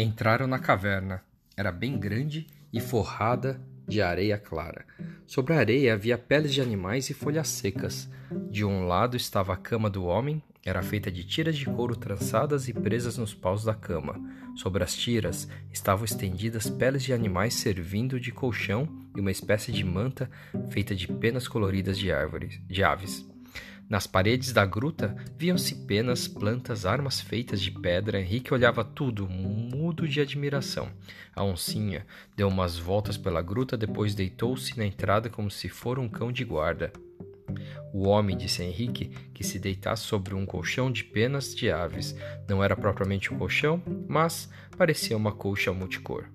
Entraram na caverna. Era bem grande e forrada de areia clara. Sobre a areia havia peles de animais e folhas secas. De um lado estava a cama do homem, era feita de tiras de couro trançadas e presas nos paus da cama. Sobre as tiras estavam estendidas peles de animais servindo de colchão e uma espécie de manta feita de penas coloridas de árvores, de aves. Nas paredes da gruta viam-se penas, plantas, armas feitas de pedra. Henrique olhava tudo, mudo de admiração. A oncinha deu umas voltas pela gruta, depois deitou-se na entrada como se fora um cão de guarda. O homem disse Henrique que se deitasse sobre um colchão de penas de aves. Não era propriamente um colchão, mas parecia uma colcha multicor.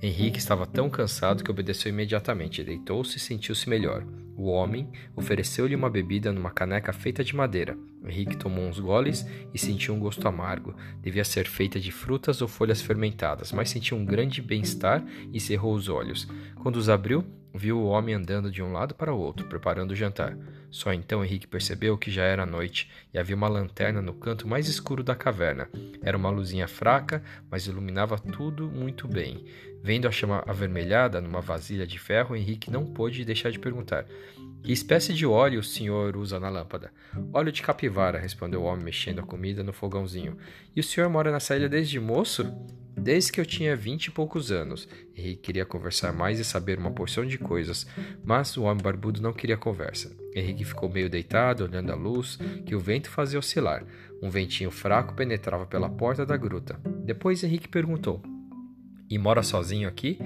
Henrique estava tão cansado que obedeceu imediatamente, deitou-se e sentiu-se melhor. O homem ofereceu-lhe uma bebida numa caneca feita de madeira. Henrique tomou uns goles e sentiu um gosto amargo. Devia ser feita de frutas ou folhas fermentadas, mas sentiu um grande bem-estar e cerrou os olhos. Quando os abriu, viu o homem andando de um lado para o outro, preparando o jantar. Só então Henrique percebeu que já era noite e havia uma lanterna no canto mais escuro da caverna. Era uma luzinha fraca, mas iluminava tudo muito bem. Vendo a chama avermelhada numa vasilha de ferro, Henrique não pôde deixar de perguntar: Que espécie de óleo o senhor usa na lâmpada? Óleo de capivara, respondeu o homem, mexendo a comida no fogãozinho. E o senhor mora nessa ilha desde moço? Desde que eu tinha vinte e poucos anos. Henrique queria conversar mais e saber uma porção de coisas, mas o homem barbudo não queria conversa. Henrique ficou meio deitado, olhando a luz que o vento fazia oscilar. Um ventinho fraco penetrava pela porta da gruta. Depois Henrique perguntou: E mora sozinho aqui?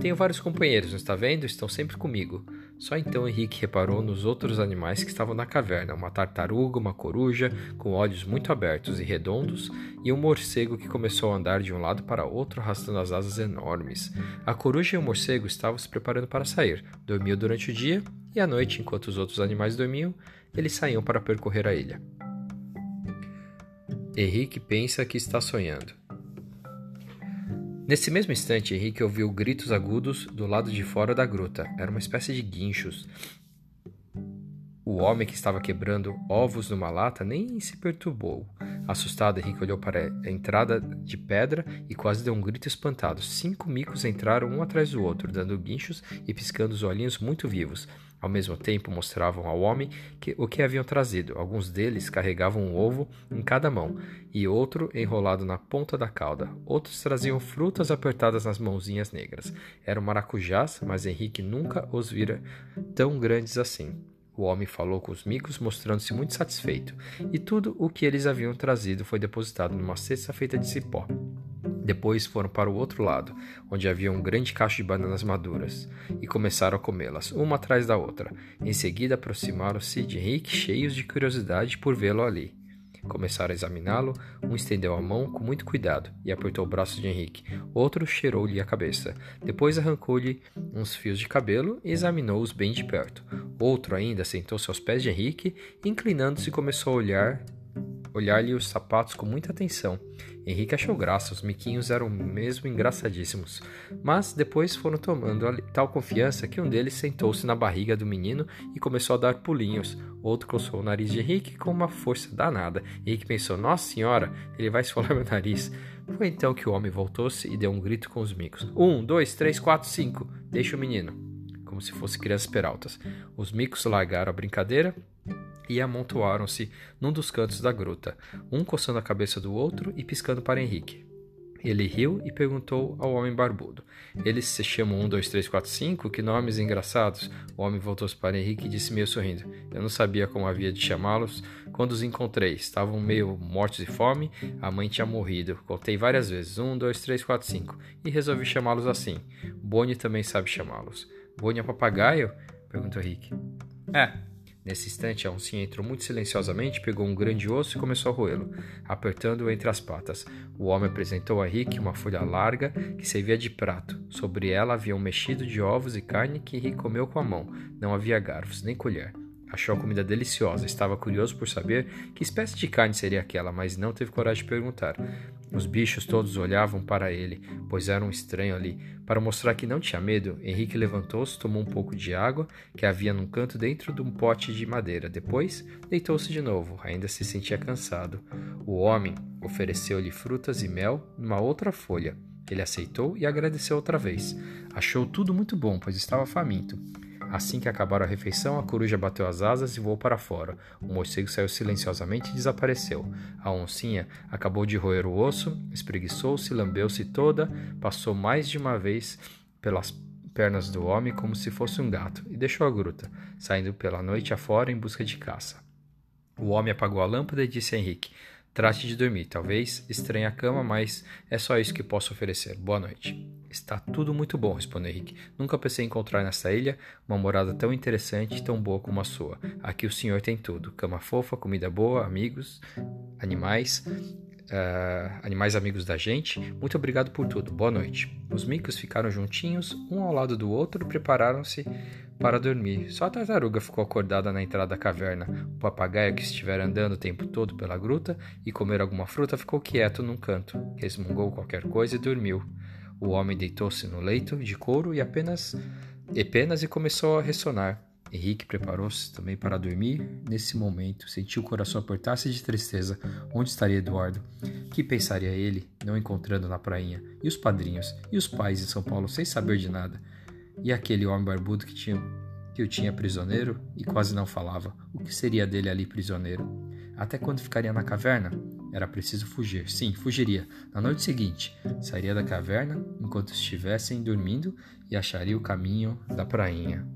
Tenho vários companheiros, não está vendo? Estão sempre comigo. Só então Henrique reparou nos outros animais que estavam na caverna: uma tartaruga, uma coruja, com olhos muito abertos e redondos, e um morcego que começou a andar de um lado para outro, arrastando as asas enormes. A coruja e o morcego estavam se preparando para sair. Dormiam durante o dia, e à noite, enquanto os outros animais dormiam, eles saíam para percorrer a ilha. Henrique pensa que está sonhando. Nesse mesmo instante, Henrique ouviu gritos agudos do lado de fora da gruta. Era uma espécie de guinchos. O homem que estava quebrando ovos numa lata nem se perturbou. Assustado, Henrique olhou para a entrada de pedra e quase deu um grito espantado. Cinco micos entraram um atrás do outro, dando guinchos e piscando os olhinhos muito vivos. Ao mesmo tempo, mostravam ao homem que, o que haviam trazido. Alguns deles carregavam um ovo em cada mão e outro enrolado na ponta da cauda. Outros traziam frutas apertadas nas mãozinhas negras. Eram maracujás, mas Henrique nunca os vira tão grandes assim. O homem falou com os micos, mostrando-se muito satisfeito, e tudo o que eles haviam trazido foi depositado numa cesta feita de cipó. Depois foram para o outro lado, onde havia um grande cacho de bananas maduras, e começaram a comê-las, uma atrás da outra. Em seguida aproximaram-se de Henrique, cheios de curiosidade por vê-lo ali. Começaram a examiná-lo, um estendeu a mão com muito cuidado e apertou o braço de Henrique, outro cheirou-lhe a cabeça. Depois arrancou-lhe uns fios de cabelo e examinou-os bem de perto. Outro ainda sentou-se aos pés de Henrique, inclinando-se começou a olhar olhar-lhe os sapatos com muita atenção. Henrique achou graça, os miquinhos eram mesmo engraçadíssimos. Mas depois foram tomando tal confiança que um deles sentou-se na barriga do menino e começou a dar pulinhos. Outro coçou o nariz de Henrique com uma força danada. Henrique pensou: Nossa senhora, ele vai esfolar meu nariz. Foi então que o homem voltou-se e deu um grito com os micos: Um, dois, três, quatro, cinco. Deixa o menino. Como se fosse crianças peraltas. Os micos largaram a brincadeira e amontoaram-se num dos cantos da gruta, um coçando a cabeça do outro e piscando para Henrique. Ele riu e perguntou ao homem barbudo: Eles se chamam 1, 2, 3, 4, 5? Que nomes engraçados! O homem voltou-se para Henrique e disse meio sorrindo: Eu não sabia como havia de chamá-los quando os encontrei. Estavam meio mortos de fome, a mãe tinha morrido. Contei várias vezes: 1, 2, 3, 4, 5. E resolvi chamá-los assim. Bonnie também sabe chamá-los. Bonnie é papagaio? perguntou Henrique. É, Nesse instante, a oncinha entrou muito silenciosamente, pegou um grande osso e começou a roê-lo, apertando-o entre as patas. O homem apresentou a Rick uma folha larga que servia de prato. Sobre ela havia um mexido de ovos e carne que Rick comeu com a mão. Não havia garfos, nem colher. Achou a comida deliciosa, estava curioso por saber que espécie de carne seria aquela, mas não teve coragem de perguntar. Os bichos todos olhavam para ele, pois era um estranho ali. Para mostrar que não tinha medo, Henrique levantou-se, tomou um pouco de água que havia num canto dentro de um pote de madeira. Depois, deitou-se de novo, ainda se sentia cansado. O homem ofereceu-lhe frutas e mel numa outra folha. Ele aceitou e agradeceu outra vez. Achou tudo muito bom, pois estava faminto. Assim que acabaram a refeição, a coruja bateu as asas e voou para fora. O morcego saiu silenciosamente e desapareceu. A oncinha acabou de roer o osso, espreguiçou-se, lambeu-se toda, passou mais de uma vez pelas pernas do homem como se fosse um gato e deixou a gruta, saindo pela noite afora em busca de caça. O homem apagou a lâmpada e disse a Henrique: Trate de dormir. Talvez estranhe a cama, mas é só isso que posso oferecer. Boa noite. Está tudo muito bom, respondeu Henrique. Nunca pensei em encontrar nessa ilha uma morada tão interessante e tão boa como a sua. Aqui o senhor tem tudo: cama fofa, comida boa, amigos, animais, uh, animais amigos da gente. Muito obrigado por tudo. Boa noite. Os micos ficaram juntinhos, um ao lado do outro, prepararam-se para dormir. Só a tartaruga ficou acordada na entrada da caverna. O papagaio, que estivera andando o tempo todo pela gruta e comer alguma fruta, ficou quieto num canto, resmungou qualquer coisa e dormiu. O homem deitou-se no leito de couro e apenas e penas e começou a ressonar. Henrique preparou-se também para dormir. Nesse momento, sentiu o coração apertar-se de tristeza. Onde estaria Eduardo? Que pensaria ele, não encontrando na prainha? E os padrinhos? E os pais em São Paulo, sem saber de nada? E aquele homem barbudo que, tinha, que o tinha prisioneiro e quase não falava? O que seria dele ali prisioneiro? Até quando ficaria na caverna? Era preciso fugir. Sim, fugiria. Na noite seguinte, sairia da caverna enquanto estivessem dormindo e acharia o caminho da prainha.